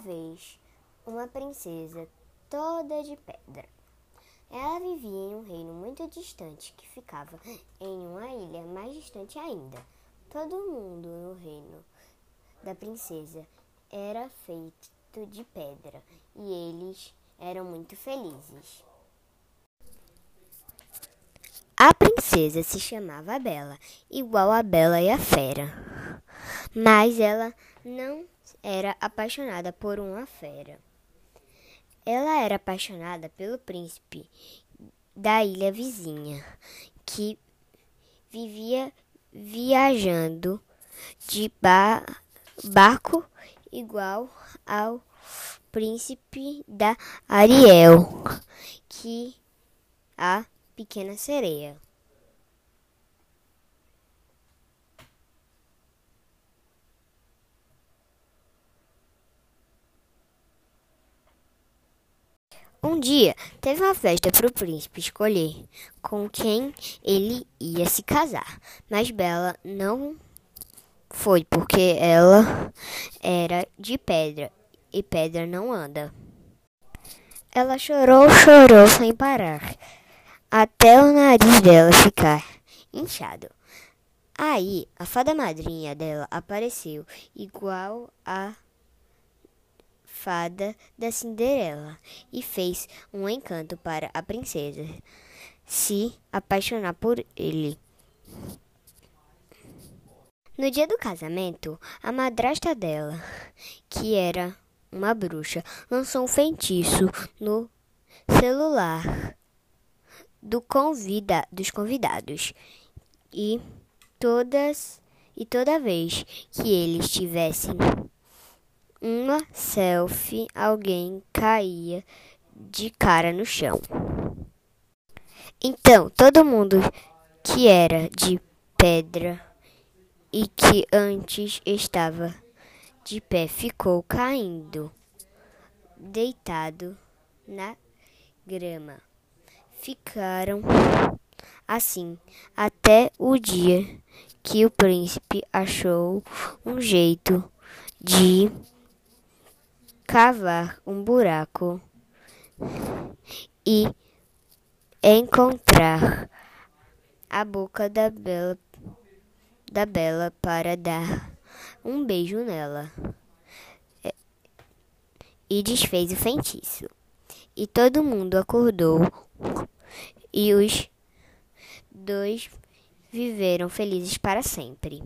vez uma princesa toda de pedra. Ela vivia em um reino muito distante que ficava em uma ilha mais distante ainda. Todo mundo no reino da princesa era feito de pedra e eles eram muito felizes. A princesa se chamava Bela, igual a Bela e a Fera, mas ela não era apaixonada por uma fera. Ela era apaixonada pelo príncipe da ilha vizinha, que vivia viajando de ba barco igual ao príncipe da Ariel, que a pequena sereia. Um dia teve uma festa para o príncipe escolher com quem ele ia se casar, mas Bela não foi porque ela era de pedra e pedra não anda. Ela chorou, chorou sem parar, até o nariz dela ficar inchado. Aí a fada madrinha dela apareceu, igual a fada da Cinderela e fez um encanto para a princesa se apaixonar por ele. No dia do casamento, a madrasta dela, que era uma bruxa, lançou um feitiço no celular do convida, dos convidados e todas e toda vez que eles tivessem uma selfie, alguém caía de cara no chão. Então, todo mundo que era de pedra e que antes estava de pé ficou caindo, deitado na grama. Ficaram assim até o dia que o príncipe achou um jeito de cavar um buraco e encontrar a boca da Bela, da Bela para dar um beijo nela. E desfez o feitiço. E todo mundo acordou e os dois viveram felizes para sempre.